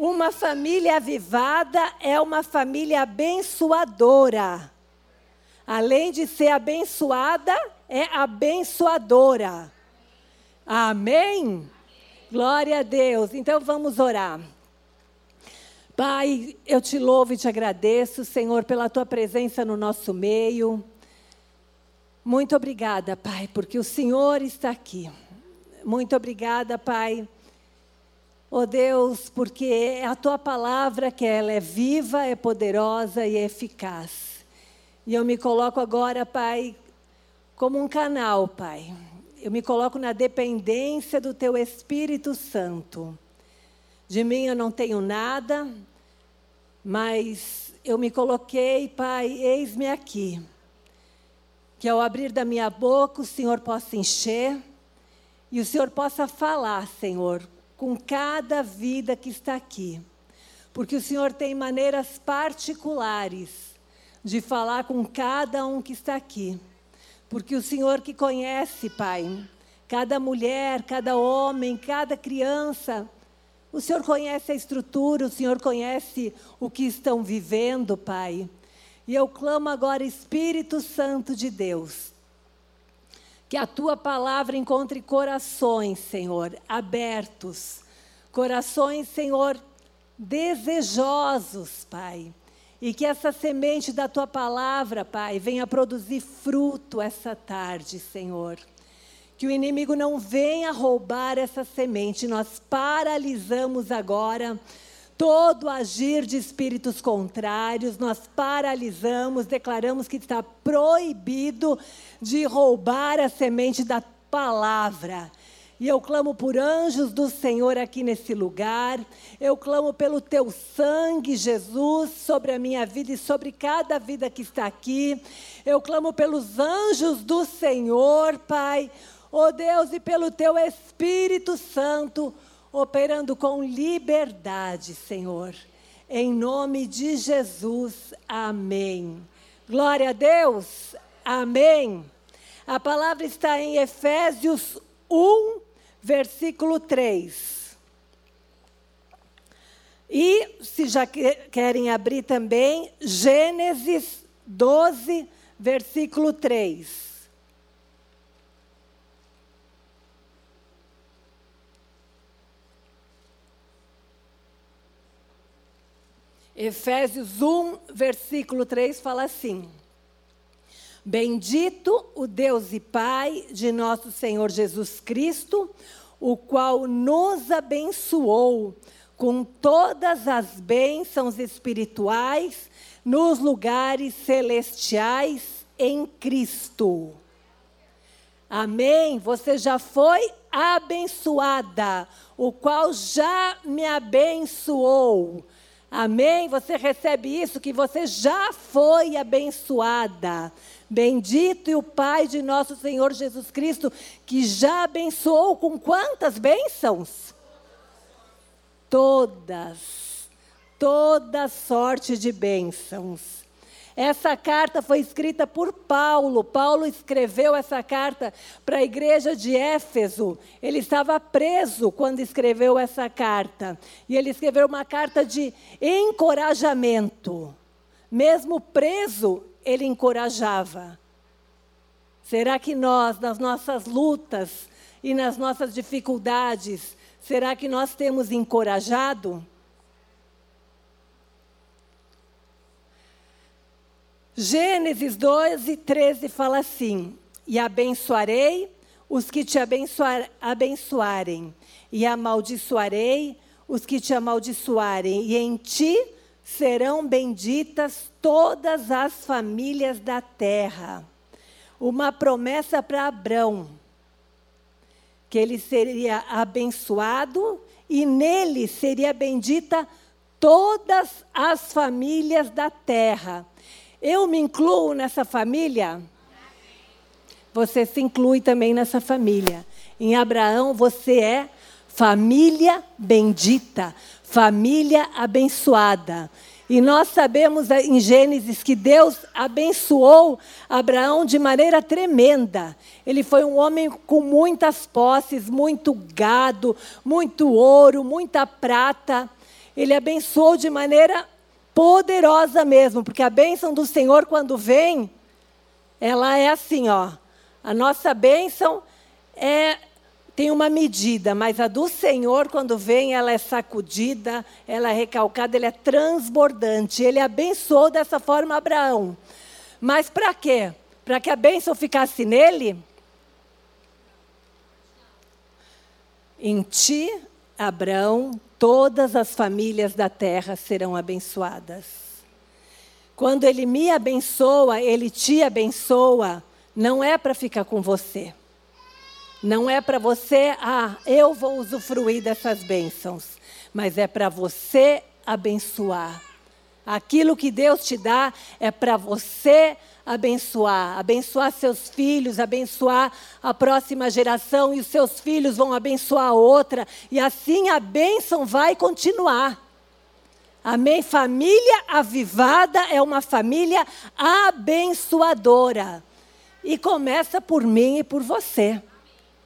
Uma família avivada é uma família abençoadora. Além de ser abençoada, é abençoadora. Amém? Glória a Deus. Então vamos orar. Pai, eu te louvo e te agradeço, Senhor, pela tua presença no nosso meio. Muito obrigada, Pai, porque o Senhor está aqui. Muito obrigada, Pai. Oh Deus, porque é a tua palavra que ela é viva, é poderosa e é eficaz. E eu me coloco agora, Pai, como um canal, Pai. Eu me coloco na dependência do teu Espírito Santo. De mim eu não tenho nada, mas eu me coloquei, Pai, eis-me aqui. Que ao abrir da minha boca o Senhor possa encher e o Senhor possa falar, Senhor, com cada vida que está aqui. Porque o Senhor tem maneiras particulares de falar com cada um que está aqui. Porque o Senhor que conhece, Pai, cada mulher, cada homem, cada criança, o Senhor conhece a estrutura, o Senhor conhece o que estão vivendo, Pai. E eu clamo agora, Espírito Santo de Deus, que a tua palavra encontre corações, Senhor, abertos, corações, Senhor, desejosos, Pai. E que essa semente da tua palavra, Pai, venha produzir fruto essa tarde, Senhor que o inimigo não venha roubar essa semente. Nós paralisamos agora todo agir de espíritos contrários, nós paralisamos, declaramos que está proibido de roubar a semente da palavra. E eu clamo por anjos do Senhor aqui nesse lugar. Eu clamo pelo teu sangue, Jesus, sobre a minha vida e sobre cada vida que está aqui. Eu clamo pelos anjos do Senhor, Pai oh Deus, e pelo teu Espírito Santo, operando com liberdade, Senhor. Em nome de Jesus, amém. Glória a Deus, amém. A palavra está em Efésios 1, versículo 3. E, se já querem abrir também, Gênesis 12, versículo 3. Efésios 1, versículo 3 fala assim: Bendito o Deus e Pai de nosso Senhor Jesus Cristo, o qual nos abençoou com todas as bênçãos espirituais nos lugares celestiais em Cristo. Amém? Você já foi abençoada, o qual já me abençoou. Amém? Você recebe isso que você já foi abençoada. Bendito e o Pai de nosso Senhor Jesus Cristo, que já abençoou com quantas bênçãos? Todas. Toda sorte de bênçãos. Essa carta foi escrita por Paulo. Paulo escreveu essa carta para a igreja de Éfeso. Ele estava preso quando escreveu essa carta. E ele escreveu uma carta de encorajamento. Mesmo preso, ele encorajava. Será que nós, nas nossas lutas e nas nossas dificuldades, será que nós temos encorajado? Gênesis 12, 13 fala assim: E abençoarei os que te abençoar, abençoarem, e amaldiçoarei os que te amaldiçoarem, e em ti serão benditas todas as famílias da terra. Uma promessa para Abraão, que ele seria abençoado e nele seria bendita todas as famílias da terra. Eu me incluo nessa família? Você se inclui também nessa família. Em Abraão, você é família bendita, família abençoada. E nós sabemos em Gênesis que Deus abençoou Abraão de maneira tremenda. Ele foi um homem com muitas posses, muito gado, muito ouro, muita prata. Ele abençoou de maneira poderosa mesmo, porque a bênção do Senhor, quando vem, ela é assim, ó. A nossa bênção é tem uma medida, mas a do Senhor, quando vem, ela é sacudida, ela é recalcada, ela é transbordante. Ele abençoou dessa forma Abraão. Mas para quê? Para que a bênção ficasse nele? Em ti, Abraão, todas as famílias da terra serão abençoadas. Quando ele me abençoa, ele te abençoa, não é para ficar com você. Não é para você, ah, eu vou usufruir dessas bênçãos, mas é para você abençoar. Aquilo que Deus te dá é para você abençoar, abençoar seus filhos, abençoar a próxima geração e os seus filhos vão abençoar a outra, e assim a bênção vai continuar. Amém? Família avivada é uma família abençoadora. E começa por mim e por você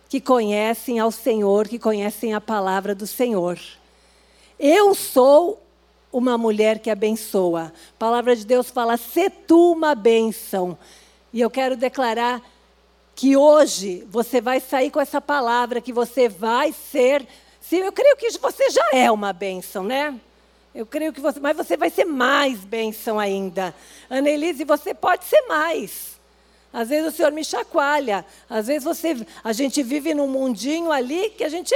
que conhecem ao Senhor, que conhecem a palavra do Senhor. Eu sou uma mulher que abençoa. A palavra de Deus fala: "Se tu uma bênção". E eu quero declarar que hoje você vai sair com essa palavra, que você vai ser. Sim, eu creio que você já é uma bênção, né? Eu creio que você, mas você vai ser mais bênção ainda. Annelise, você pode ser mais. Às vezes o Senhor me chacoalha. Às vezes você, a gente vive num mundinho ali que a gente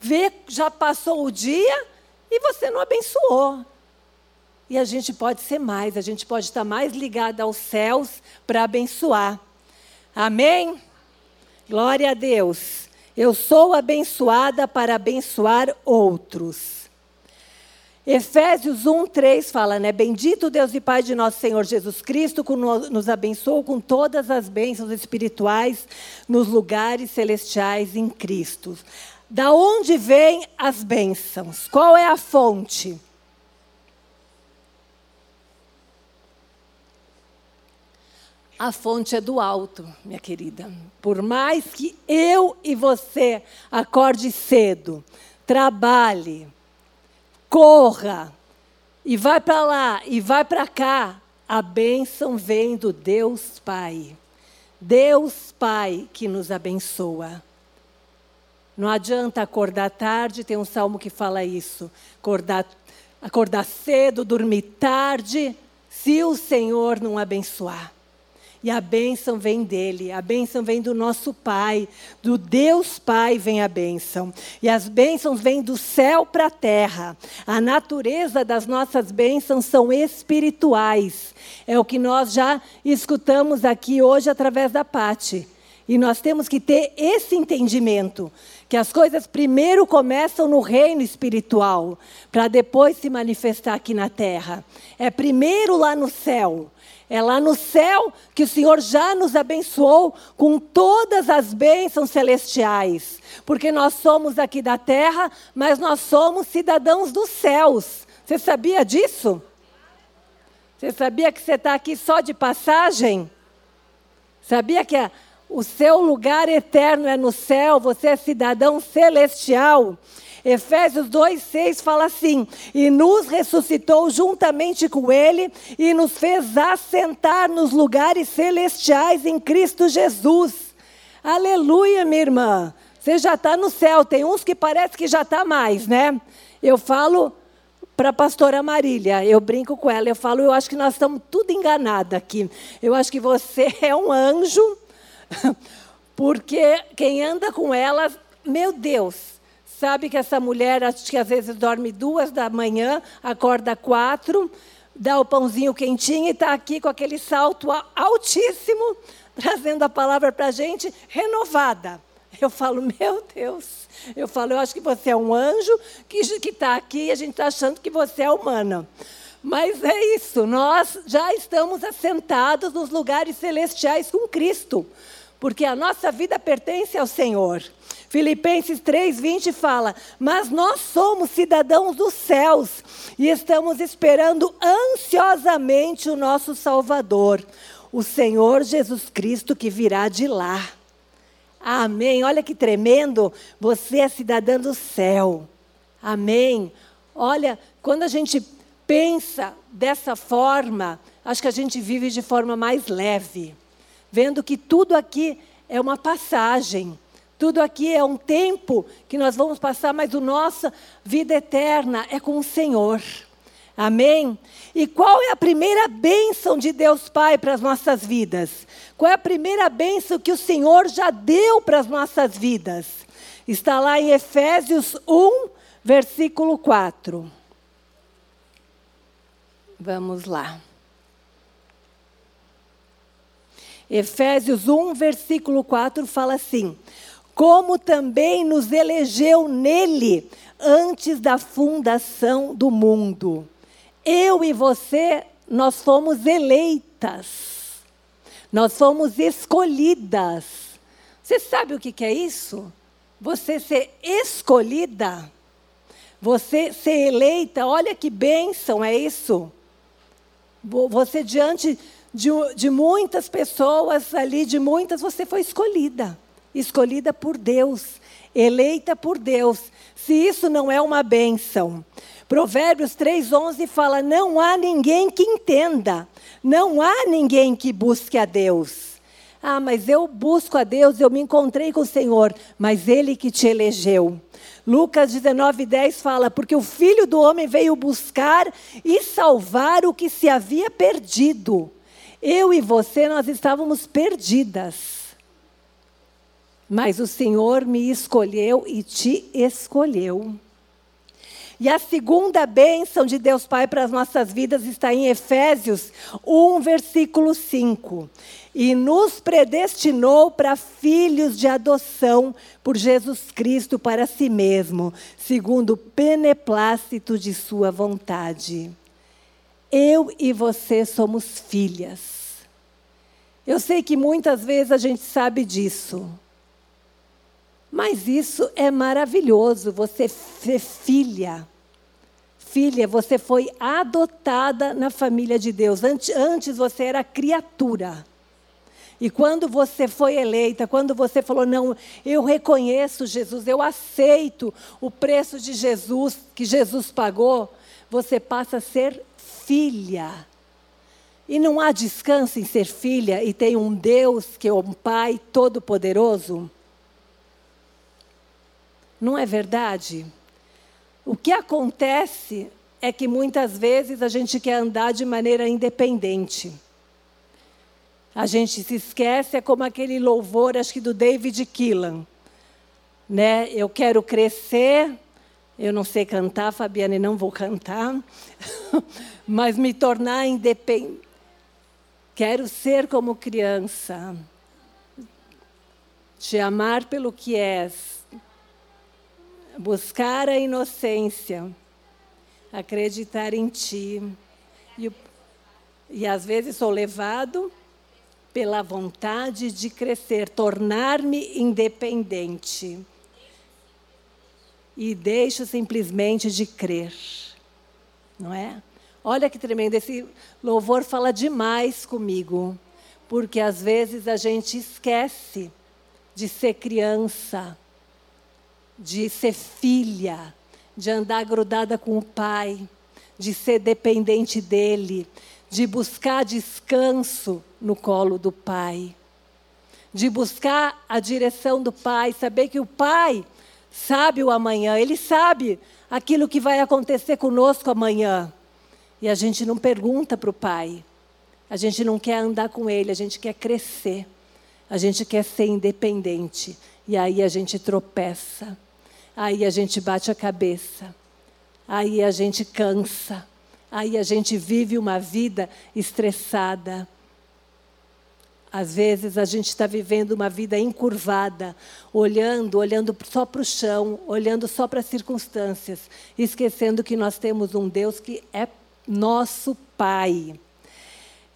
vê, já passou o dia e você não abençoou. E a gente pode ser mais, a gente pode estar mais ligado aos céus para abençoar. Amém? Glória a Deus. Eu sou abençoada para abençoar outros. Efésios 1, 3 fala, né? Bendito Deus e Pai de nosso Senhor Jesus Cristo, que nos abençoou com todas as bênçãos espirituais nos lugares celestiais em Cristo. Da onde vêm as bênçãos? Qual é a fonte? A fonte é do alto, minha querida. Por mais que eu e você acorde cedo, trabalhe, corra e vai para lá e vai para cá. A bênção vem do Deus Pai. Deus Pai que nos abençoa. Não adianta acordar tarde, tem um salmo que fala isso. Acordar, acordar cedo, dormir tarde, se o Senhor não abençoar. E a bênção vem dele, a bênção vem do nosso Pai, do Deus Pai vem a bênção. E as bênçãos vêm do céu para a terra. A natureza das nossas bênçãos são espirituais. É o que nós já escutamos aqui hoje através da Pati. E nós temos que ter esse entendimento, que as coisas primeiro começam no reino espiritual, para depois se manifestar aqui na terra. É primeiro lá no céu. É lá no céu que o Senhor já nos abençoou com todas as bênçãos celestiais. Porque nós somos aqui da terra, mas nós somos cidadãos dos céus. Você sabia disso? Você sabia que você está aqui só de passagem? Sabia que a, o seu lugar eterno é no céu? Você é cidadão celestial. Efésios 2,6 fala assim: E nos ressuscitou juntamente com Ele e nos fez assentar nos lugares celestiais em Cristo Jesus. Aleluia, minha irmã. Você já está no céu. Tem uns que parece que já está mais, né? Eu falo para a pastora Marília, eu brinco com ela, eu falo, eu acho que nós estamos tudo enganados aqui. Eu acho que você é um anjo, porque quem anda com ela, meu Deus, Sabe que essa mulher, acho que às vezes dorme duas da manhã, acorda quatro, dá o pãozinho quentinho e está aqui com aquele salto altíssimo, trazendo a palavra para a gente renovada. Eu falo, meu Deus. Eu falo, eu acho que você é um anjo que está aqui e a gente está achando que você é humana. Mas é isso, nós já estamos assentados nos lugares celestiais com Cristo, porque a nossa vida pertence ao Senhor. Filipenses 3:20 fala: "Mas nós somos cidadãos dos céus e estamos esperando ansiosamente o nosso Salvador, o Senhor Jesus Cristo que virá de lá." Amém. Olha que tremendo, você é cidadã do céu. Amém. Olha, Quando a gente pensa dessa forma, acho que a gente vive de forma mais leve, vendo que tudo aqui é uma passagem. Tudo aqui é um tempo que nós vamos passar, mas a nossa vida eterna é com o Senhor. Amém? E qual é a primeira bênção de Deus Pai para as nossas vidas? Qual é a primeira bênção que o Senhor já deu para as nossas vidas? Está lá em Efésios 1, versículo 4. Vamos lá. Efésios 1, versículo 4 fala assim: Como também nos elegeu nele antes da fundação do mundo. Eu e você, nós fomos eleitas. Nós fomos escolhidas. Você sabe o que é isso? Você ser escolhida, você ser eleita, olha que bênção é isso. Você diante de, de muitas pessoas ali, de muitas, você foi escolhida. Escolhida por Deus, eleita por Deus. Se isso não é uma bênção. Provérbios 3,11 fala: Não há ninguém que entenda, não há ninguém que busque a Deus. Ah, mas eu busco a Deus, eu me encontrei com o Senhor, mas Ele que te elegeu. Lucas 19:10 fala: Porque o filho do homem veio buscar e salvar o que se havia perdido. Eu e você, nós estávamos perdidas. Mas o Senhor me escolheu e te escolheu. E a segunda bênção de Deus Pai para as nossas vidas está em Efésios 1, versículo 5. E nos predestinou para filhos de adoção por Jesus Cristo para si mesmo, segundo o beneplácito de Sua vontade. Eu e você somos filhas. Eu sei que muitas vezes a gente sabe disso. Mas isso é maravilhoso, você ser filha. Filha, você foi adotada na família de Deus. Antes você era criatura. E quando você foi eleita, quando você falou, não, eu reconheço Jesus, eu aceito o preço de Jesus, que Jesus pagou, você passa a ser filha. E não há descanso em ser filha e tem um Deus que é um Pai todo-poderoso? Não é verdade? O que acontece é que muitas vezes a gente quer andar de maneira independente. A gente se esquece, é como aquele louvor, acho que do David Keelan. Né? Eu quero crescer, eu não sei cantar, Fabiane, não vou cantar, mas me tornar independente. Quero ser como criança, te amar pelo que és, buscar a inocência, acreditar em Ti. E, e às vezes sou levado pela vontade de crescer, tornar-me independente. E deixo simplesmente de crer. Não é? Olha que tremendo, esse louvor fala demais comigo, porque às vezes a gente esquece de ser criança de ser filha, de andar grudada com o pai, de ser dependente dele, de buscar descanso no colo do pai, de buscar a direção do pai, saber que o pai sabe o amanhã, ele sabe aquilo que vai acontecer conosco amanhã. E a gente não pergunta para o pai, a gente não quer andar com ele, a gente quer crescer, a gente quer ser independente. E aí a gente tropeça aí a gente bate a cabeça, aí a gente cansa, aí a gente vive uma vida estressada. Às vezes a gente está vivendo uma vida encurvada, olhando, olhando só para o chão, olhando só para as circunstâncias, esquecendo que nós temos um Deus que é nosso Pai.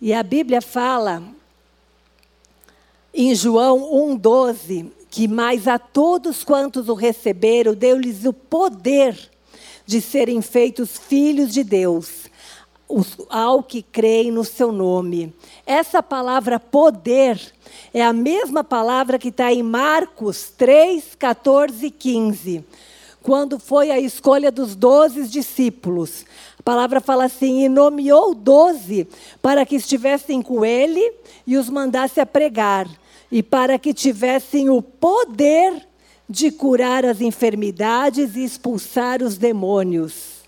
E a Bíblia fala em João 1,12 que mais a todos quantos o receberam, deu-lhes o poder de serem feitos filhos de Deus, ao que creem no seu nome. Essa palavra poder é a mesma palavra que está em Marcos 3, 14 e 15. quando foi a escolha dos doze discípulos. A palavra fala assim: e nomeou doze para que estivessem com ele e os mandasse a pregar, e para que tivessem o poder de curar as enfermidades e expulsar os demônios.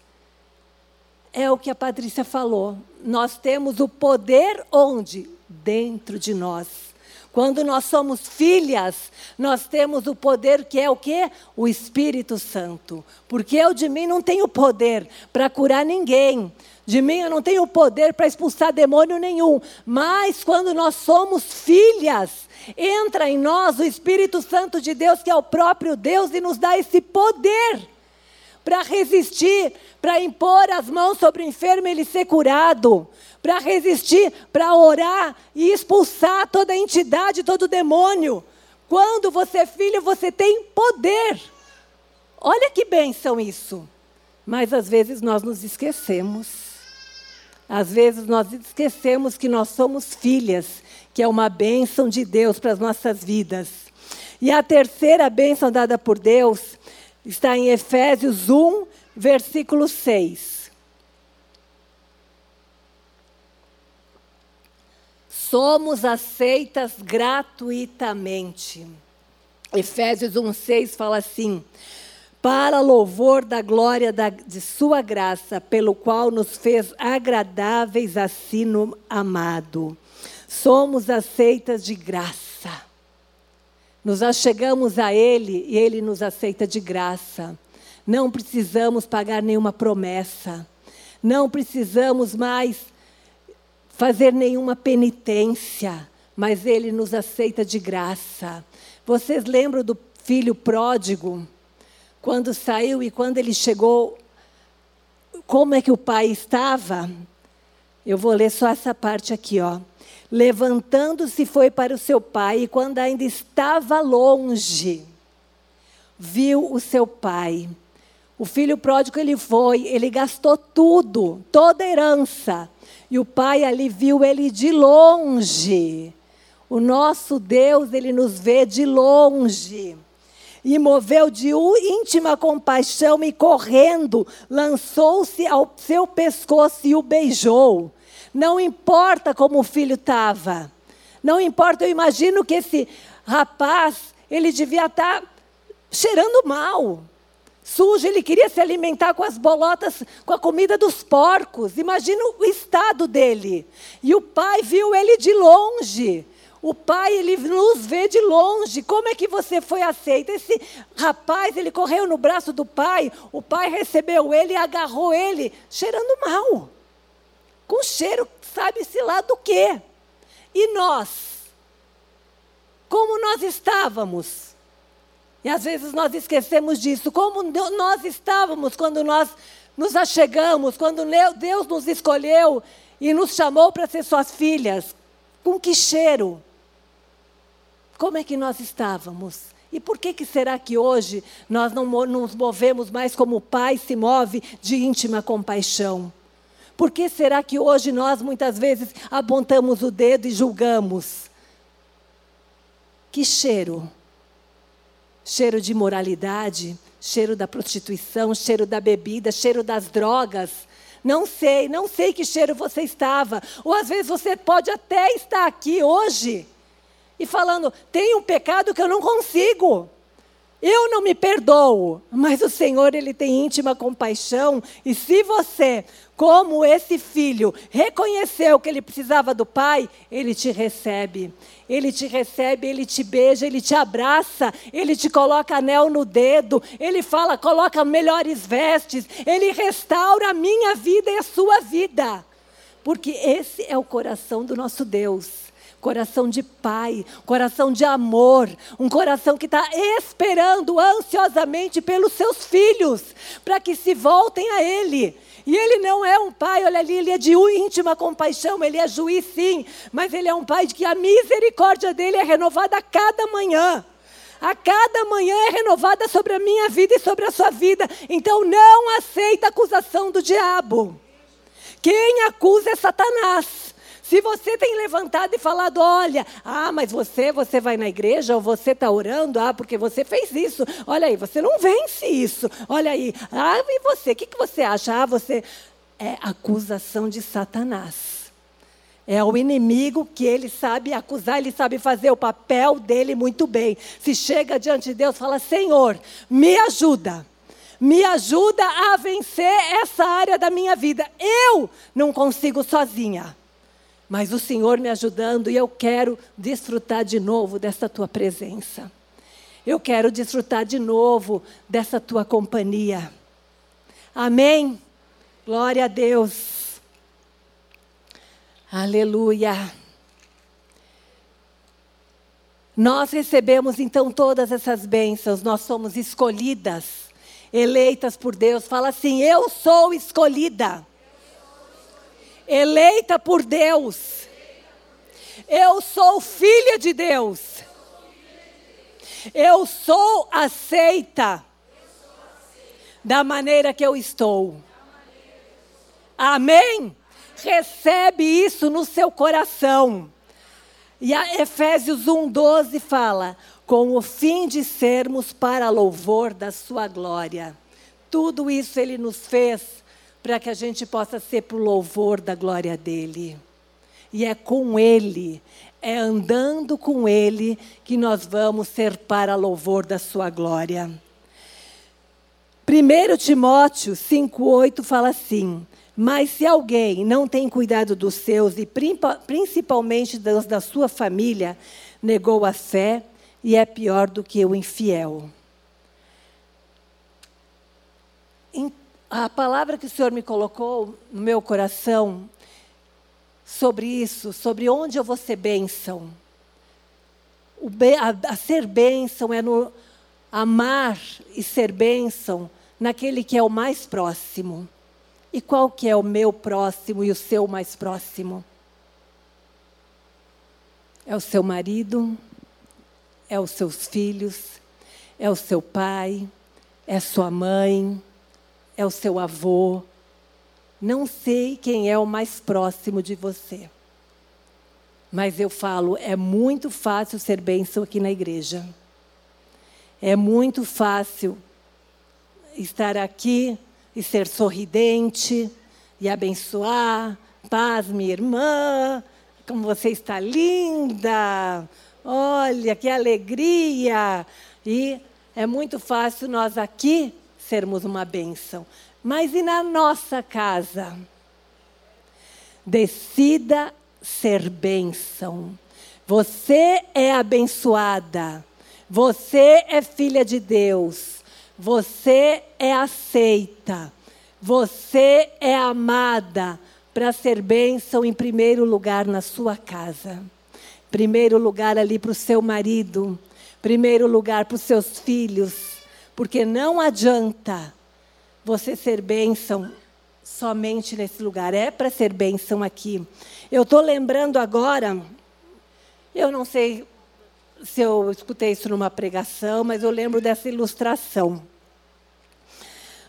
É o que a Patrícia falou. Nós temos o poder onde? Dentro de nós. Quando nós somos filhas, nós temos o poder que é o quê? O Espírito Santo. Porque eu de mim não tenho poder para curar ninguém. De mim eu não tenho poder para expulsar demônio nenhum. Mas quando nós somos filhas, entra em nós o Espírito Santo de Deus, que é o próprio Deus, e nos dá esse poder para resistir, para impor as mãos sobre o enfermo e ele ser curado, para resistir, para orar e expulsar toda entidade, todo demônio. Quando você é filho, você tem poder. Olha que bênção isso. Mas às vezes nós nos esquecemos. Às vezes nós esquecemos que nós somos filhas, que é uma bênção de Deus para as nossas vidas. E a terceira bênção dada por Deus está em Efésios 1, versículo 6. somos aceitas gratuitamente. Efésios 1,6 fala assim: para louvor da glória da, de Sua graça, pelo qual nos fez agradáveis assim no amado. Somos aceitas de graça. Nos achegamos a Ele e Ele nos aceita de graça. Não precisamos pagar nenhuma promessa. Não precisamos mais fazer nenhuma penitência, mas ele nos aceita de graça. Vocês lembram do filho pródigo? Quando saiu e quando ele chegou, como é que o pai estava? Eu vou ler só essa parte aqui, ó. Levantando-se foi para o seu pai e quando ainda estava longe, viu o seu pai. O filho pródigo ele foi, ele gastou tudo, toda a herança. E o pai ali viu ele de longe. O nosso Deus, ele nos vê de longe. E moveu de íntima compaixão e correndo, lançou-se ao seu pescoço e o beijou. Não importa como o filho estava. Não importa, eu imagino que esse rapaz, ele devia estar tá cheirando mal sujo, ele queria se alimentar com as bolotas, com a comida dos porcos. Imagina o estado dele. E o pai viu ele de longe. O pai, ele nos vê de longe. Como é que você foi aceito? Esse rapaz, ele correu no braço do pai. O pai recebeu ele e agarrou ele, cheirando mal. Com cheiro, sabe-se lá do quê? E nós? Como nós estávamos? E às vezes nós esquecemos disso. Como nós estávamos quando nós nos achegamos, quando Deus nos escolheu e nos chamou para ser suas filhas. Com que cheiro? Como é que nós estávamos? E por que, que será que hoje nós não nos movemos mais como o Pai se move de íntima compaixão? Por que será que hoje nós muitas vezes apontamos o dedo e julgamos? Que cheiro? cheiro de moralidade, cheiro da prostituição, cheiro da bebida, cheiro das drogas. Não sei, não sei que cheiro você estava. Ou às vezes você pode até estar aqui hoje e falando: tem um pecado que eu não consigo. Eu não me perdoo, mas o Senhor ele tem íntima compaixão e se você, como esse filho, reconheceu que ele precisava do pai, ele te recebe. Ele te recebe, ele te beija, ele te abraça, ele te coloca anel no dedo, ele fala, coloca melhores vestes, ele restaura a minha vida e a sua vida. Porque esse é o coração do nosso Deus coração de pai, coração de amor, um coração que está esperando ansiosamente pelos seus filhos, para que se voltem a Ele. E ele não é um pai, olha ali, ele é de íntima compaixão, ele é juiz sim, mas ele é um pai de que a misericórdia dele é renovada a cada manhã. A cada manhã é renovada sobre a minha vida e sobre a sua vida. Então não aceita a acusação do diabo. Quem acusa é Satanás. Se você tem levantado e falado, olha, ah, mas você, você vai na igreja ou você está orando, ah, porque você fez isso. Olha aí, você não vence isso. Olha aí, ah, e você, o que, que você acha? Ah, você é acusação de Satanás. É o inimigo que ele sabe acusar, ele sabe fazer o papel dele muito bem. Se chega diante de Deus, fala: Senhor, me ajuda. Me ajuda a vencer essa área da minha vida. Eu não consigo sozinha. Mas o Senhor me ajudando e eu quero desfrutar de novo dessa tua presença. Eu quero desfrutar de novo dessa tua companhia. Amém? Glória a Deus. Aleluia. Nós recebemos então todas essas bênçãos, nós somos escolhidas, eleitas por Deus. Fala assim: Eu sou escolhida, eleita por Deus. Eu sou filha de Deus. Eu sou aceita da maneira que eu estou. Amém? Recebe isso no seu coração. E a Efésios 1:12 fala: "Com o fim de sermos para louvor da sua glória". Tudo isso ele nos fez para que a gente possa ser para o louvor da glória dele. E é com ele, é andando com ele que nós vamos ser para louvor da sua glória. 1 Timóteo 5,8 fala assim: mas se alguém não tem cuidado dos seus e principalmente dos da sua família, negou a fé e é pior do que o infiel. A palavra que o Senhor me colocou no meu coração sobre isso, sobre onde eu vou ser bênção. A, a ser bênção é no amar e ser bênção naquele que é o mais próximo. E qual que é o meu próximo e o seu mais próximo? É o seu marido? É os seus filhos? É o seu pai? É sua mãe? É o seu avô? Não sei quem é o mais próximo de você. Mas eu falo, é muito fácil ser bênção aqui na igreja. É muito fácil estar aqui e ser sorridente e abençoar. Paz, minha irmã, como você está linda. Olha que alegria. E é muito fácil nós aqui sermos uma bênção. Mas e na nossa casa? Decida ser bênção. Você é abençoada. Você é filha de Deus. Você é aceita. Você é amada para ser bênção em primeiro lugar na sua casa. Primeiro lugar ali para o seu marido. Primeiro lugar para os seus filhos. Porque não adianta você ser bênção somente nesse lugar. É para ser bênção aqui. Eu estou lembrando agora, eu não sei se eu escutei isso numa pregação, mas eu lembro dessa ilustração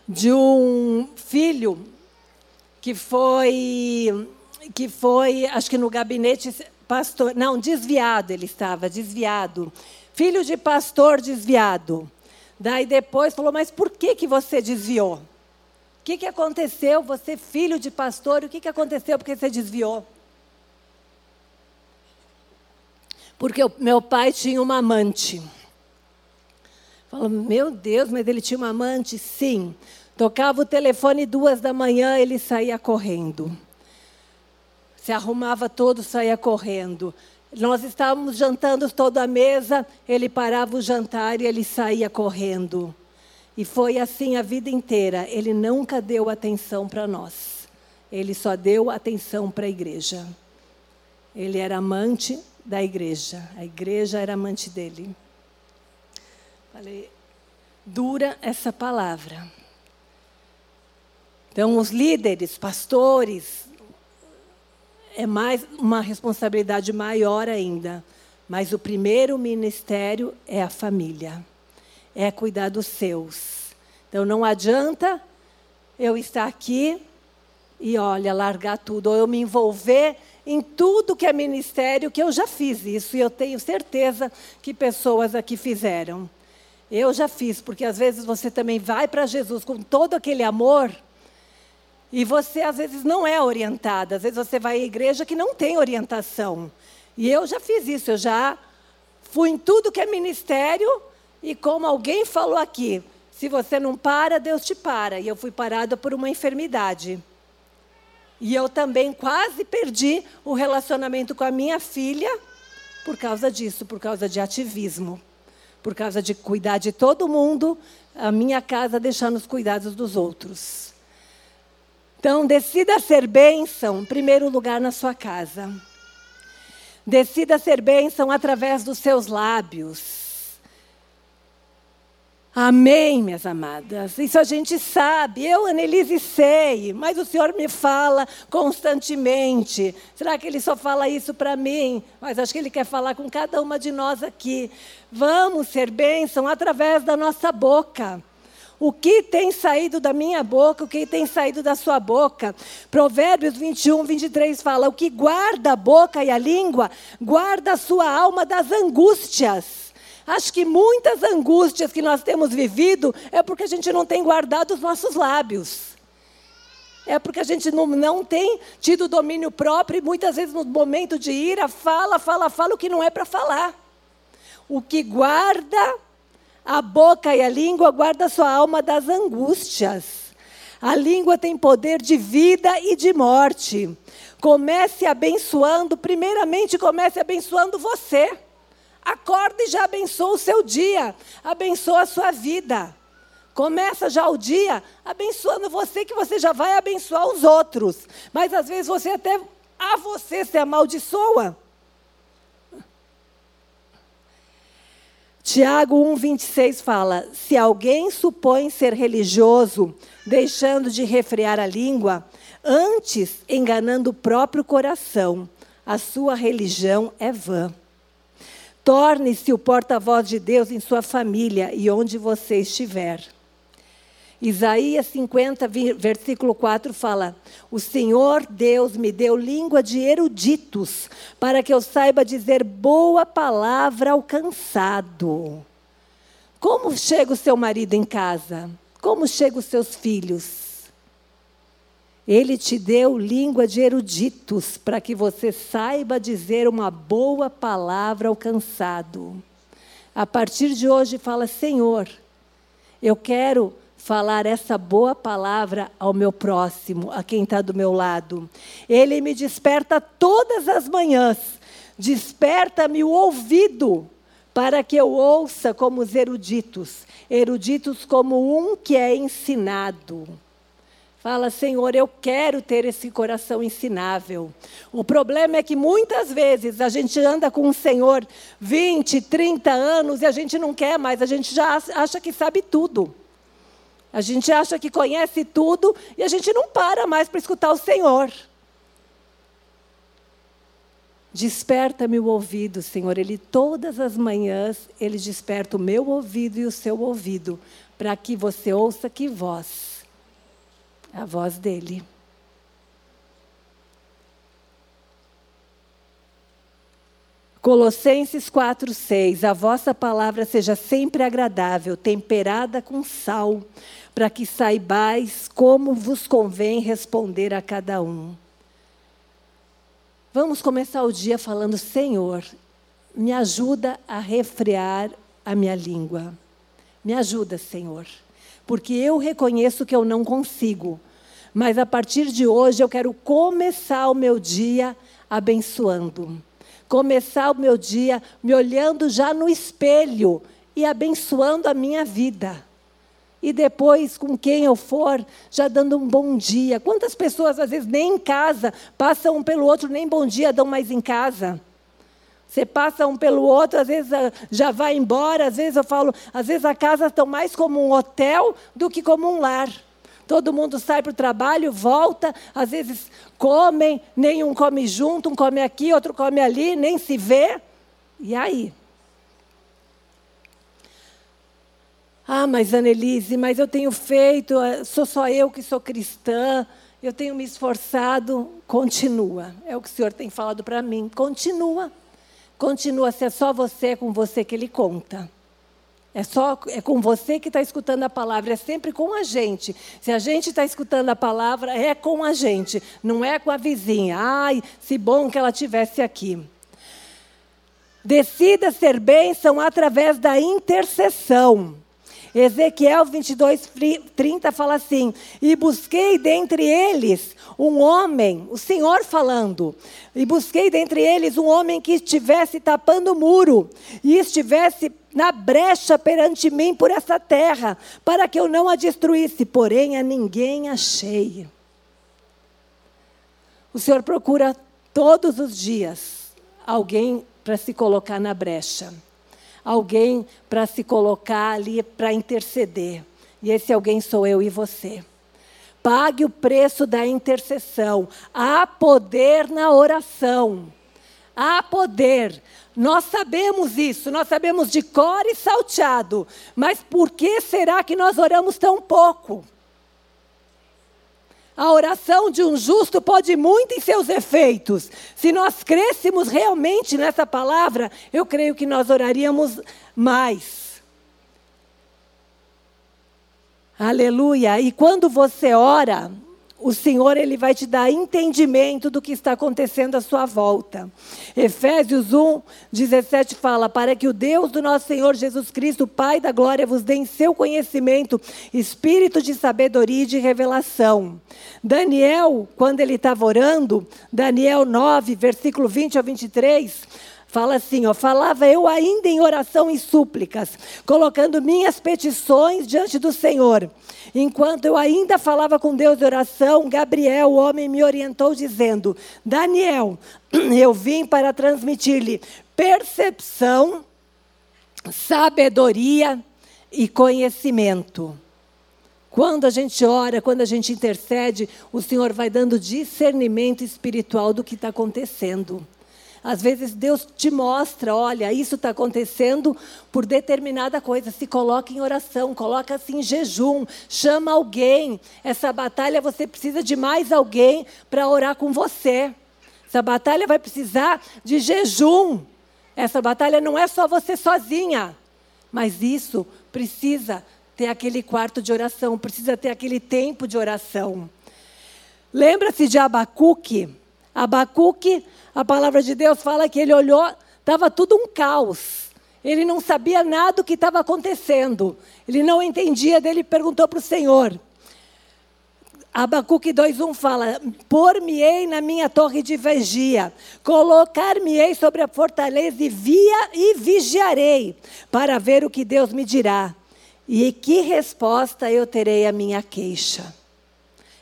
de um filho que foi que foi, acho que no gabinete pastor, não, desviado ele estava, desviado. Filho de pastor desviado. Daí depois falou: "Mas por que que você desviou? O que que aconteceu? Você filho de pastor, o que que aconteceu porque você desviou?" Porque o meu pai tinha uma amante. Falou, meu Deus, mas ele tinha uma amante? Sim. Tocava o telefone duas da manhã, ele saía correndo. Se arrumava todo, saía correndo. Nós estávamos jantando toda a mesa, ele parava o jantar e ele saía correndo. E foi assim a vida inteira. Ele nunca deu atenção para nós. Ele só deu atenção para a igreja. Ele era amante da igreja. A igreja era amante dele. Falei, dura essa palavra. Então, os líderes, pastores, é mais uma responsabilidade maior ainda. Mas o primeiro ministério é a família, é cuidar dos seus. Então, não adianta eu estar aqui e, olha, largar tudo, ou eu me envolver em tudo que é ministério, que eu já fiz isso, e eu tenho certeza que pessoas aqui fizeram. Eu já fiz, porque às vezes você também vai para Jesus com todo aquele amor, e você às vezes não é orientada, às vezes você vai à igreja que não tem orientação. E eu já fiz isso, eu já fui em tudo que é ministério, e como alguém falou aqui, se você não para, Deus te para. E eu fui parada por uma enfermidade. E eu também quase perdi o relacionamento com a minha filha por causa disso, por causa de ativismo, por causa de cuidar de todo mundo, a minha casa deixar nos cuidados dos outros. Então, decida ser bênção, em primeiro lugar, na sua casa. Decida ser bênção através dos seus lábios. Amém, minhas amadas. Isso a gente sabe. Eu, Annelise, sei, mas o Senhor me fala constantemente. Será que Ele só fala isso para mim? Mas acho que Ele quer falar com cada uma de nós aqui. Vamos ser bênção através da nossa boca. O que tem saído da minha boca, o que tem saído da sua boca. Provérbios 21, 23 fala: O que guarda a boca e a língua, guarda a sua alma das angústias. Acho que muitas angústias que nós temos vivido é porque a gente não tem guardado os nossos lábios. É porque a gente não, não tem tido domínio próprio e muitas vezes no momento de ira fala, fala, fala o que não é para falar. O que guarda a boca e a língua guarda sua alma das angústias. A língua tem poder de vida e de morte. Comece abençoando, primeiramente comece abençoando você. Acorda e já abençoa o seu dia, abençoa a sua vida. Começa já o dia abençoando você, que você já vai abençoar os outros. Mas às vezes você até a você se amaldiçoa. Tiago 1,26 fala: Se alguém supõe ser religioso, deixando de refrear a língua, antes enganando o próprio coração, a sua religião é vã. Torne-se o porta-voz de Deus em sua família e onde você estiver. Isaías 50, versículo 4 fala: O Senhor Deus me deu língua de eruditos, para que eu saiba dizer boa palavra ao cansado. Como chega o seu marido em casa? Como chegam os seus filhos? Ele te deu língua de eruditos para que você saiba dizer uma boa palavra ao cansado. A partir de hoje, fala: Senhor, eu quero falar essa boa palavra ao meu próximo, a quem está do meu lado. Ele me desperta todas as manhãs, desperta-me o ouvido para que eu ouça como os eruditos, eruditos como um que é ensinado. Fala, Senhor, eu quero ter esse coração ensinável. O problema é que muitas vezes a gente anda com o Senhor 20, 30 anos e a gente não quer mais, a gente já acha que sabe tudo. A gente acha que conhece tudo e a gente não para mais para escutar o Senhor. Desperta-me o ouvido, Senhor. Ele todas as manhãs ele desperta o meu ouvido e o seu ouvido, para que você ouça que voz a voz dele. Colossenses 4:6 A vossa palavra seja sempre agradável, temperada com sal, para que saibais como vos convém responder a cada um. Vamos começar o dia falando: Senhor, me ajuda a refrear a minha língua. Me ajuda, Senhor porque eu reconheço que eu não consigo. Mas a partir de hoje eu quero começar o meu dia abençoando. Começar o meu dia me olhando já no espelho e abençoando a minha vida. E depois, com quem eu for, já dando um bom dia. Quantas pessoas, às vezes, nem em casa, passam um pelo outro, nem bom dia dão mais em casa? Você passa um pelo outro, às vezes ah, já vai embora, às vezes eu falo, às vezes a casa está mais como um hotel do que como um lar. Todo mundo sai para o trabalho, volta, às vezes comem, nenhum come junto, um come aqui, outro come ali, nem se vê. E aí? Ah, mas Annelise, mas eu tenho feito, eh, sou só eu que sou cristã, Eu tenho me esforçado, continua. É o que o Senhor tem falado para mim. Continua. Continua, se é só você, é com você que Ele conta. É só é com você que está escutando a palavra, é sempre com a gente. Se a gente está escutando a palavra, é com a gente, não é com a vizinha. Ai, se bom que ela tivesse aqui. Decida ser bênção através da intercessão. Ezequiel 22, 30 fala assim: E busquei dentre eles um homem, o Senhor falando, e busquei dentre eles um homem que estivesse tapando o muro e estivesse na brecha perante mim por essa terra, para que eu não a destruísse, porém a ninguém achei. O Senhor procura todos os dias alguém para se colocar na brecha, alguém para se colocar ali para interceder. E esse alguém sou eu e você. Pague o preço da intercessão. Há poder na oração. Há poder. Nós sabemos isso, nós sabemos de cor e salteado, mas por que será que nós oramos tão pouco? A oração de um justo pode muito em seus efeitos. Se nós crêssemos realmente nessa palavra, eu creio que nós oraríamos mais. Aleluia. E quando você ora, o Senhor ele vai te dar entendimento do que está acontecendo à sua volta. Efésios 1, 17 fala: Para que o Deus do nosso Senhor Jesus Cristo, Pai da glória, vos dê em seu conhecimento espírito de sabedoria e de revelação. Daniel, quando ele estava orando, Daniel 9, versículo 20 a 23. Fala assim, ó, falava eu ainda em oração e súplicas, colocando minhas petições diante do Senhor. Enquanto eu ainda falava com Deus de oração, Gabriel, o homem, me orientou dizendo: Daniel, eu vim para transmitir-lhe percepção, sabedoria e conhecimento. Quando a gente ora, quando a gente intercede, o Senhor vai dando discernimento espiritual do que está acontecendo. Às vezes Deus te mostra, olha, isso está acontecendo por determinada coisa. Se coloca em oração, coloca assim em jejum, chama alguém. Essa batalha você precisa de mais alguém para orar com você. Essa batalha vai precisar de jejum. Essa batalha não é só você sozinha, mas isso precisa ter aquele quarto de oração, precisa ter aquele tempo de oração. Lembra-se de Abacuque? Abacuque a palavra de Deus fala que ele olhou, estava tudo um caos. Ele não sabia nada do que estava acontecendo. Ele não entendia, dele perguntou para o Senhor. Abacuque 2,1 fala: Por-me-ei na minha torre de vigia, colocar-me-ei sobre a fortaleza e via e vigiarei, para ver o que Deus me dirá. E que resposta eu terei à minha queixa.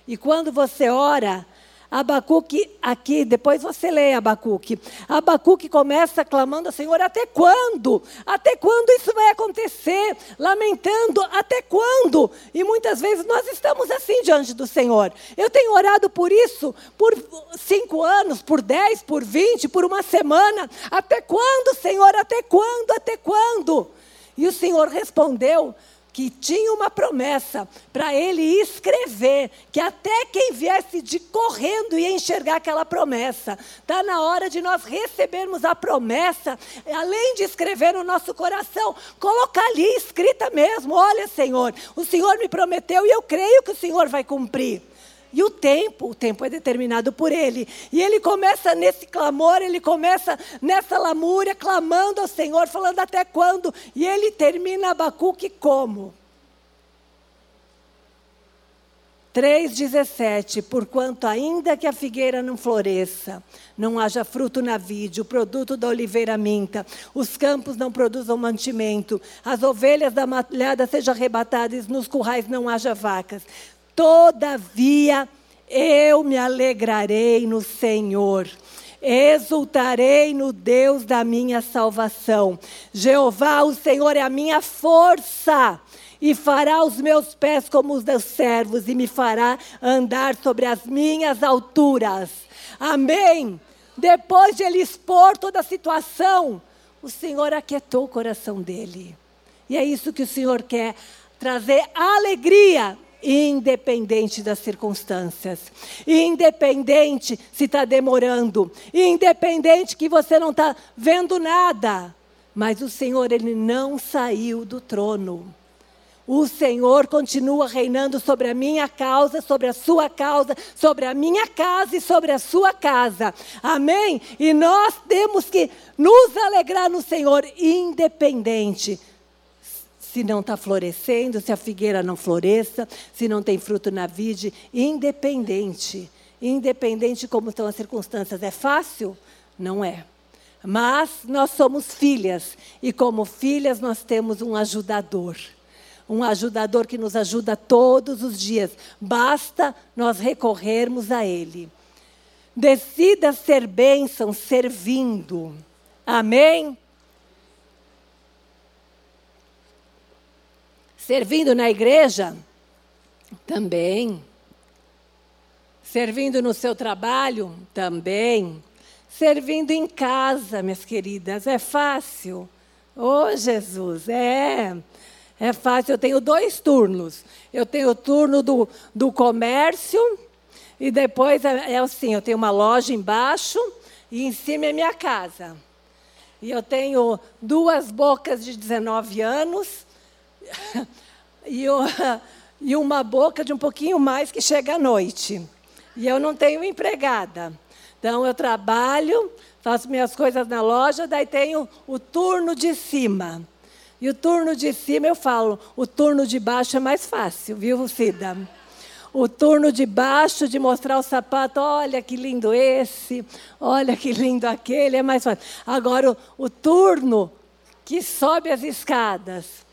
E quando você ora, Abacuque, aqui, depois você lê Abacuque. Abacuque começa clamando ao Senhor: até quando? Até quando isso vai acontecer? Lamentando, até quando? E muitas vezes nós estamos assim diante do Senhor. Eu tenho orado por isso por cinco anos, por dez, por vinte, por uma semana. Até quando, Senhor? Até quando? Até quando? E o Senhor respondeu que tinha uma promessa para ele escrever, que até quem viesse de correndo ia enxergar aquela promessa. Está na hora de nós recebermos a promessa, além de escrever no nosso coração, colocar ali escrita mesmo: olha, Senhor, o Senhor me prometeu e eu creio que o Senhor vai cumprir. E o tempo, o tempo é determinado por ele. E ele começa nesse clamor, ele começa nessa lamúria, clamando ao Senhor, falando até quando. E ele termina Abacuque como? 3,17: Porquanto, ainda que a figueira não floresça, não haja fruto na vide, o produto da oliveira minta, os campos não produzam mantimento, as ovelhas da malhada sejam arrebatadas, nos currais não haja vacas. Todavia, eu me alegrarei no Senhor. Exultarei no Deus da minha salvação. Jeová, o Senhor, é a minha força e fará os meus pés como os dos servos e me fará andar sobre as minhas alturas. Amém. Depois de ele expor toda a situação, o Senhor aquietou o coração dele. E é isso que o Senhor quer trazer alegria independente das circunstâncias, independente se está demorando, independente que você não está vendo nada, mas o Senhor, Ele não saiu do trono. O Senhor continua reinando sobre a minha causa, sobre a sua causa, sobre a minha casa e sobre a sua casa. Amém? E nós temos que nos alegrar no Senhor, independente se não está florescendo, se a figueira não floresça, se não tem fruto na vide, independente. Independente como estão as circunstâncias. É fácil? Não é. Mas nós somos filhas, e como filhas nós temos um ajudador. Um ajudador que nos ajuda todos os dias. Basta nós recorrermos a Ele. Decida ser bênção servindo. Amém? Servindo na igreja? Também. Servindo no seu trabalho? Também. Servindo em casa, minhas queridas, é fácil. Oh, Jesus, é. É fácil. Eu tenho dois turnos. Eu tenho o turno do, do comércio, e depois é, é assim: eu tenho uma loja embaixo, e em cima é minha casa. E eu tenho duas bocas de 19 anos e, e uma boca de um pouquinho mais que chega à noite. E eu não tenho empregada. Então eu trabalho, faço minhas coisas na loja, daí tenho o turno de cima. E o turno de cima eu falo, o turno de baixo é mais fácil, viu, Cida? O turno de baixo de mostrar o sapato, olha que lindo esse, olha que lindo aquele, é mais fácil. Agora, o, o turno que sobe as escadas,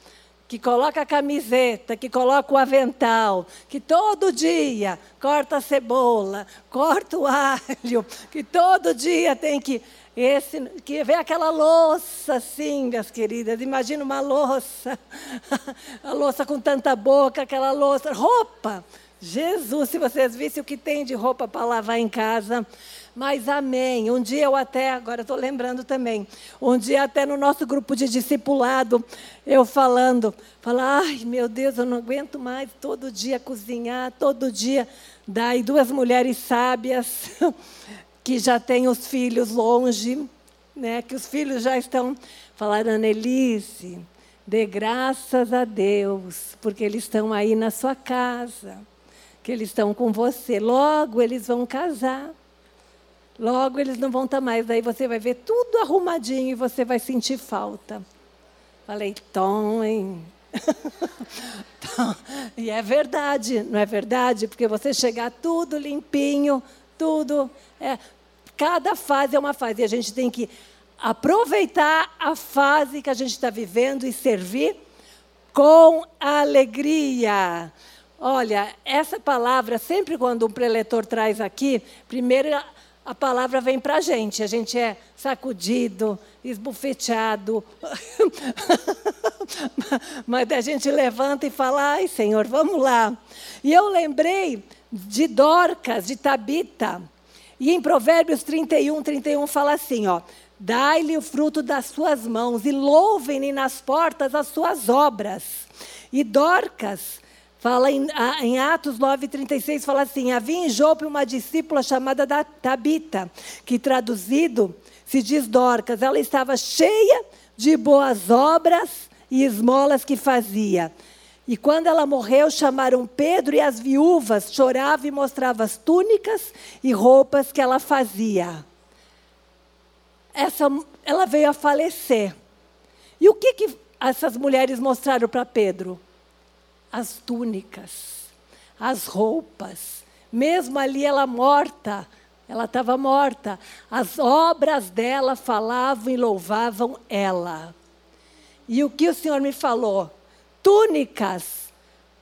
que coloca a camiseta, que coloca o avental, que todo dia corta a cebola, corta o alho, que todo dia tem que esse que vê aquela louça assim, minhas queridas, imagina uma louça, a louça com tanta boca, aquela louça, roupa. Jesus, se vocês vissem o que tem de roupa para lavar em casa, mas amém. Um dia eu até, agora estou lembrando também, um dia até no nosso grupo de discipulado, eu falando, falar, ai meu Deus, eu não aguento mais todo dia cozinhar, todo dia. Daí duas mulheres sábias, que já têm os filhos longe, né, que os filhos já estão, falaram, Annelise, dê graças a Deus, porque eles estão aí na sua casa, que eles estão com você. Logo eles vão casar. Logo eles não vão estar mais. Daí você vai ver tudo arrumadinho e você vai sentir falta. Falei, Tom, e é verdade, não é verdade? Porque você chegar tudo limpinho, tudo. É, cada fase é uma fase. E a gente tem que aproveitar a fase que a gente está vivendo e servir com alegria. Olha, essa palavra, sempre quando um preletor traz aqui, primeiro a palavra vem para a gente. A gente é sacudido, esbufeteado. Mas a gente levanta e fala: ai, Senhor, vamos lá. E eu lembrei de Dorcas, de Tabita. E em Provérbios 31, 31 fala assim: ó. Dai-lhe o fruto das suas mãos e louvem-lhe nas portas as suas obras. E Dorcas Fala em, em Atos 9,36, fala assim: havia em Jope uma discípula chamada Tabita, que traduzido se diz Dorcas. Ela estava cheia de boas obras e esmolas que fazia. E quando ela morreu, chamaram Pedro e as viúvas, chorava e mostrava as túnicas e roupas que ela fazia. Essa, ela veio a falecer. E o que, que essas mulheres mostraram para Pedro? As túnicas, as roupas. Mesmo ali ela morta, ela estava morta. As obras dela falavam e louvavam ela. E o que o Senhor me falou? Túnicas,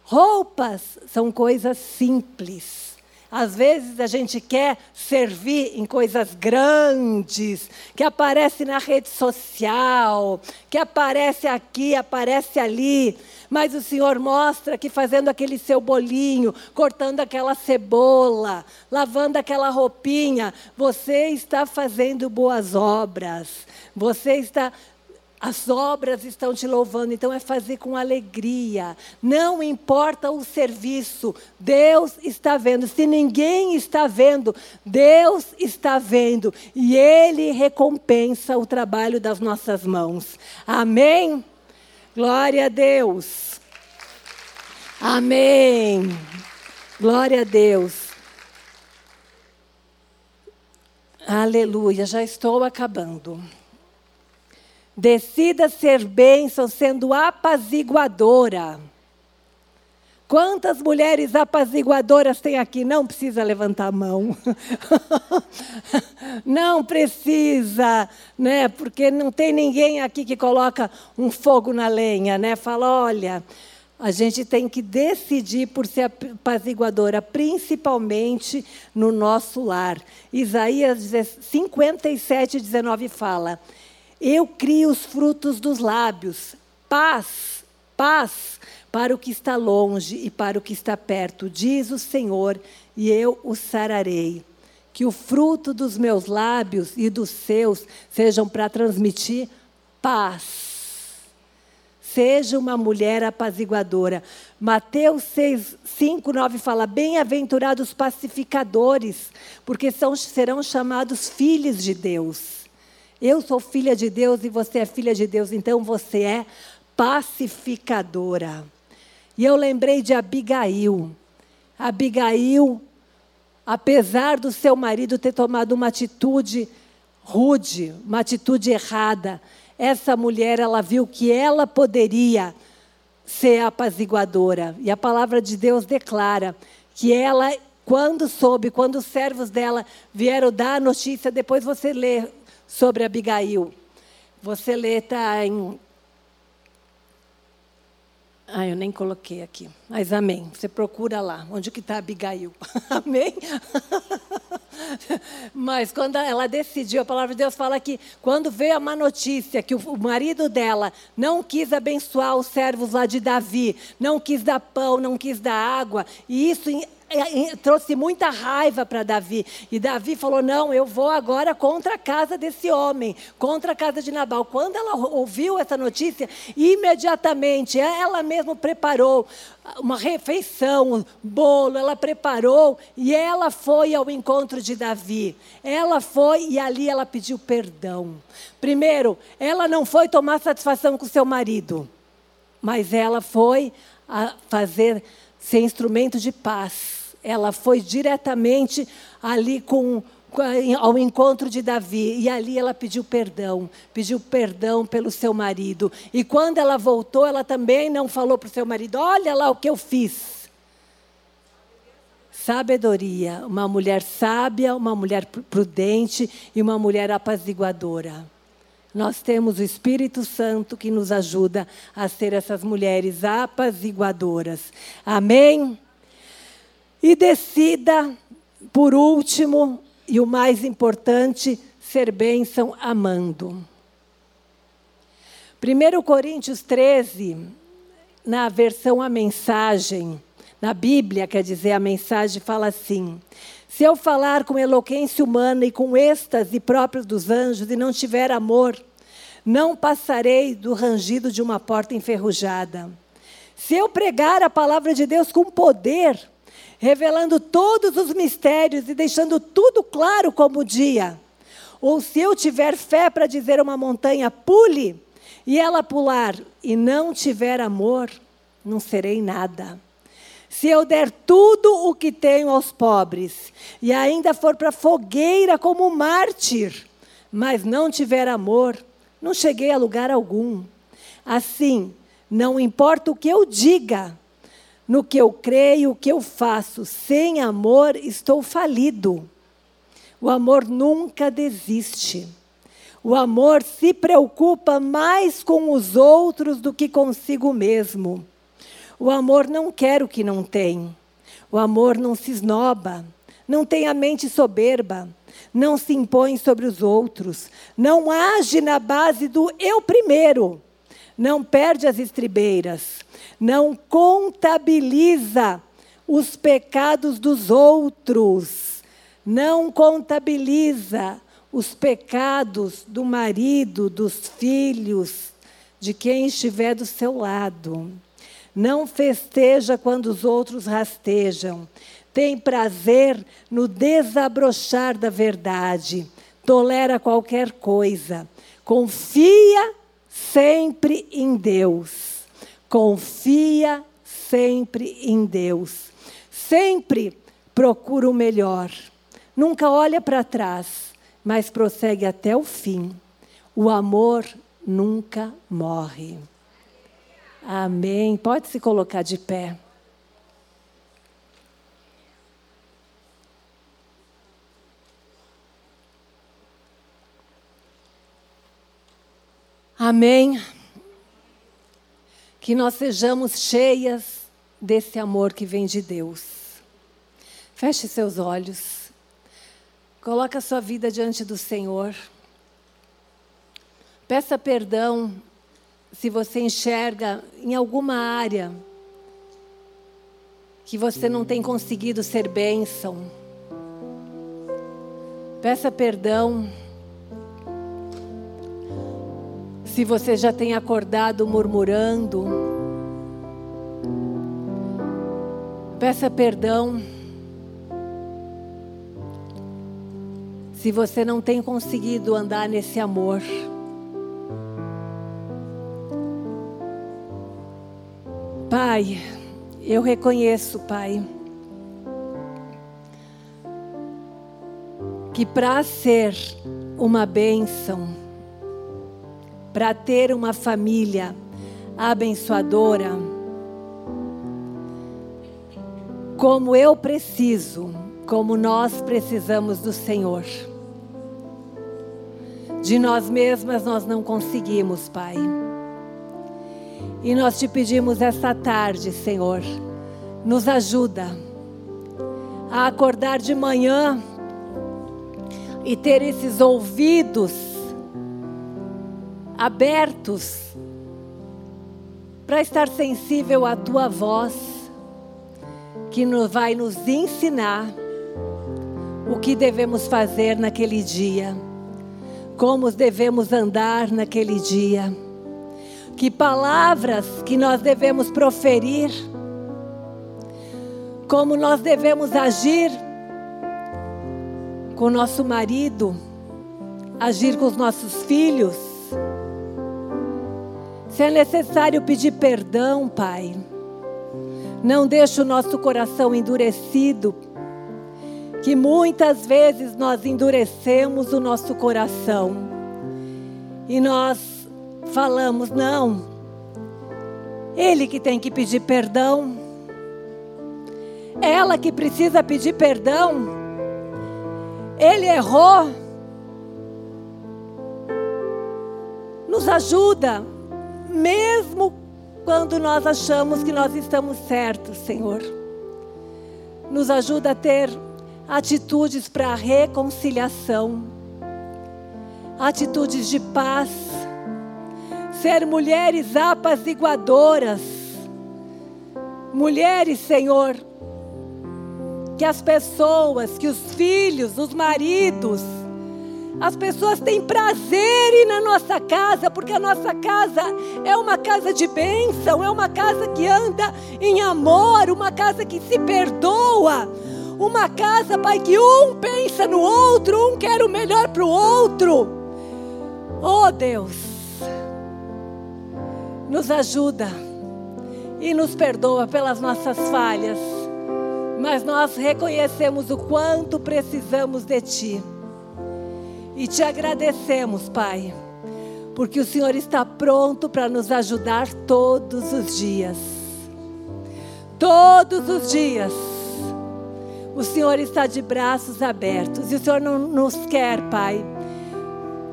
roupas são coisas simples. Às vezes a gente quer servir em coisas grandes, que aparece na rede social, que aparece aqui, aparece ali. Mas o Senhor mostra que fazendo aquele seu bolinho, cortando aquela cebola, lavando aquela roupinha, você está fazendo boas obras. Você está As obras estão te louvando, então é fazer com alegria. Não importa o serviço, Deus está vendo. Se ninguém está vendo, Deus está vendo. E Ele recompensa o trabalho das nossas mãos. Amém? Glória a Deus. Amém. Glória a Deus. Aleluia, já estou acabando. Decida ser bênção sendo apaziguadora. Quantas mulheres apaziguadoras tem aqui? Não precisa levantar a mão. não precisa, né? Porque não tem ninguém aqui que coloca um fogo na lenha, né? Fala, olha, a gente tem que decidir por ser apaziguadora, principalmente no nosso lar. Isaías 57, 19 fala: eu crio os frutos dos lábios. Paz, paz para o que está longe e para o que está perto, diz o Senhor, e eu o sararei. Que o fruto dos meus lábios e dos seus sejam para transmitir paz. Seja uma mulher apaziguadora. Mateus 6, 5, 9 fala: Bem-aventurados pacificadores, porque são, serão chamados filhos de Deus. Eu sou filha de Deus e você é filha de Deus, então você é pacificadora. E eu lembrei de Abigail. Abigail, apesar do seu marido ter tomado uma atitude rude, uma atitude errada, essa mulher, ela viu que ela poderia ser apaziguadora. E a palavra de Deus declara que ela, quando soube, quando os servos dela vieram dar a notícia, depois você lê sobre Abigail. Você lê, está em. Ah, eu nem coloquei aqui. Mas amém. Você procura lá, onde que está Abigail. amém? Mas quando ela decidiu, a palavra de Deus fala que quando veio a má notícia que o marido dela não quis abençoar os servos lá de Davi, não quis dar pão, não quis dar água, e isso trouxe muita raiva para Davi. E Davi falou: Não, eu vou agora contra a casa desse homem, contra a casa de Nabal. Quando ela ouviu essa notícia, imediatamente ela mesma preparou uma refeição, um bolo, ela preparou e ela foi ao encontro de Davi. Ela foi e ali ela pediu perdão. Primeiro, ela não foi tomar satisfação com seu marido, mas ela foi a fazer ser instrumento de paz ela foi diretamente ali com, ao encontro de Davi e ali ela pediu perdão, pediu perdão pelo seu marido. E quando ela voltou, ela também não falou para o seu marido: Olha lá o que eu fiz. Sabedoria, uma mulher sábia, uma mulher prudente e uma mulher apaziguadora. Nós temos o Espírito Santo que nos ajuda a ser essas mulheres apaziguadoras. Amém? E decida, por último, e o mais importante, ser bênção amando. 1 Coríntios 13, na versão a mensagem, na Bíblia, quer dizer, a mensagem fala assim: Se eu falar com eloquência humana e com êxtase próprio dos anjos e não tiver amor, não passarei do rangido de uma porta enferrujada. Se eu pregar a palavra de Deus com poder, revelando todos os mistérios e deixando tudo claro como o dia. Ou se eu tiver fé para dizer a uma montanha, pule, e ela pular, e não tiver amor, não serei nada. Se eu der tudo o que tenho aos pobres, e ainda for para a fogueira como mártir, mas não tiver amor, não cheguei a lugar algum. Assim, não importa o que eu diga, no que eu creio, o que eu faço. Sem amor, estou falido. O amor nunca desiste. O amor se preocupa mais com os outros do que consigo mesmo. O amor não quer o que não tem. O amor não se esnoba, não tem a mente soberba, não se impõe sobre os outros, não age na base do eu primeiro, não perde as estribeiras, não contabiliza os pecados dos outros, não contabiliza os pecados do marido, dos filhos, de quem estiver do seu lado. Não festeja quando os outros rastejam. Tem prazer no desabrochar da verdade. Tolera qualquer coisa. Confia sempre em Deus. Confia sempre em Deus. Sempre procura o melhor. Nunca olha para trás, mas prossegue até o fim. O amor nunca morre. Amém. Pode se colocar de pé. Amém. Que nós sejamos cheias desse amor que vem de Deus. Feche seus olhos. Coloque a sua vida diante do Senhor. Peça perdão se você enxerga em alguma área que você não tem conseguido ser bênção. Peça perdão se você já tem acordado murmurando. Peça perdão se você não tem conseguido andar nesse amor. Pai, eu reconheço, Pai, que para ser uma bênção, para ter uma família abençoadora, como eu preciso, como nós precisamos do Senhor. De nós mesmas nós não conseguimos, Pai. E nós te pedimos esta tarde, Senhor, nos ajuda a acordar de manhã e ter esses ouvidos abertos para estar sensível à tua voz, que vai nos ensinar o que devemos fazer naquele dia, como devemos andar naquele dia que palavras que nós devemos proferir, como nós devemos agir com nosso marido, agir com os nossos filhos. Se é necessário pedir perdão, Pai, não deixe o nosso coração endurecido, que muitas vezes nós endurecemos o nosso coração e nós falamos, não. Ele que tem que pedir perdão. Ela que precisa pedir perdão. Ele errou. Nos ajuda, mesmo quando nós achamos que nós estamos certos, Senhor. Nos ajuda a ter atitudes para reconciliação, atitudes de paz ser mulheres apaziguadoras, mulheres, Senhor, que as pessoas, que os filhos, os maridos, as pessoas têm prazer ir na nossa casa, porque a nossa casa é uma casa de bênção, é uma casa que anda em amor, uma casa que se perdoa, uma casa, Pai, que um pensa no outro, um quer o melhor para o outro. Oh Deus, nos ajuda e nos perdoa pelas nossas falhas, mas nós reconhecemos o quanto precisamos de Ti. E te agradecemos, Pai, porque o Senhor está pronto para nos ajudar todos os dias. Todos os dias. O Senhor está de braços abertos e o Senhor não nos quer, Pai,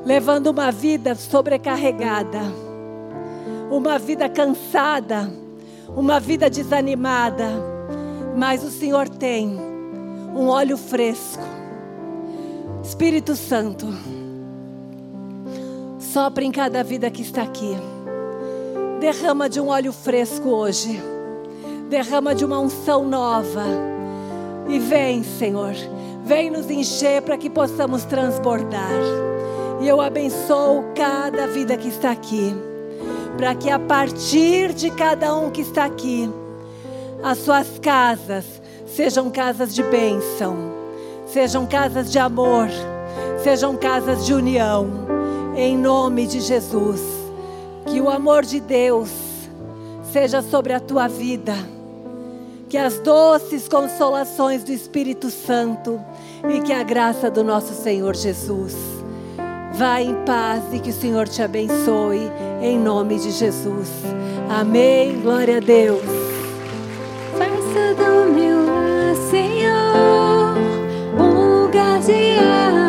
levando uma vida sobrecarregada uma vida cansada, uma vida desanimada, mas o Senhor tem um óleo fresco. Espírito Santo, sopra em cada vida que está aqui. Derrama de um óleo fresco hoje. Derrama de uma unção nova. E vem, Senhor. Vem nos encher para que possamos transbordar. E eu abençoo cada vida que está aqui, para que a partir de cada um que está aqui, as suas casas sejam casas de bênção, sejam casas de amor, sejam casas de união, em nome de Jesus. Que o amor de Deus seja sobre a tua vida, que as doces consolações do Espírito Santo e que a graça do nosso Senhor Jesus vá em paz e que o Senhor te abençoe, em nome de Jesus. Amém. Glória a Deus. Um lugar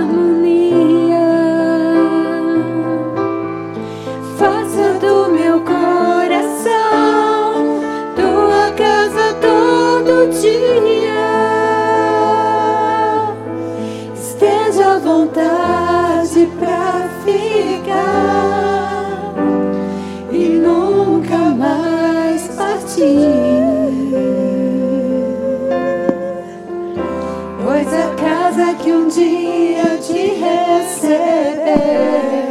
Hey.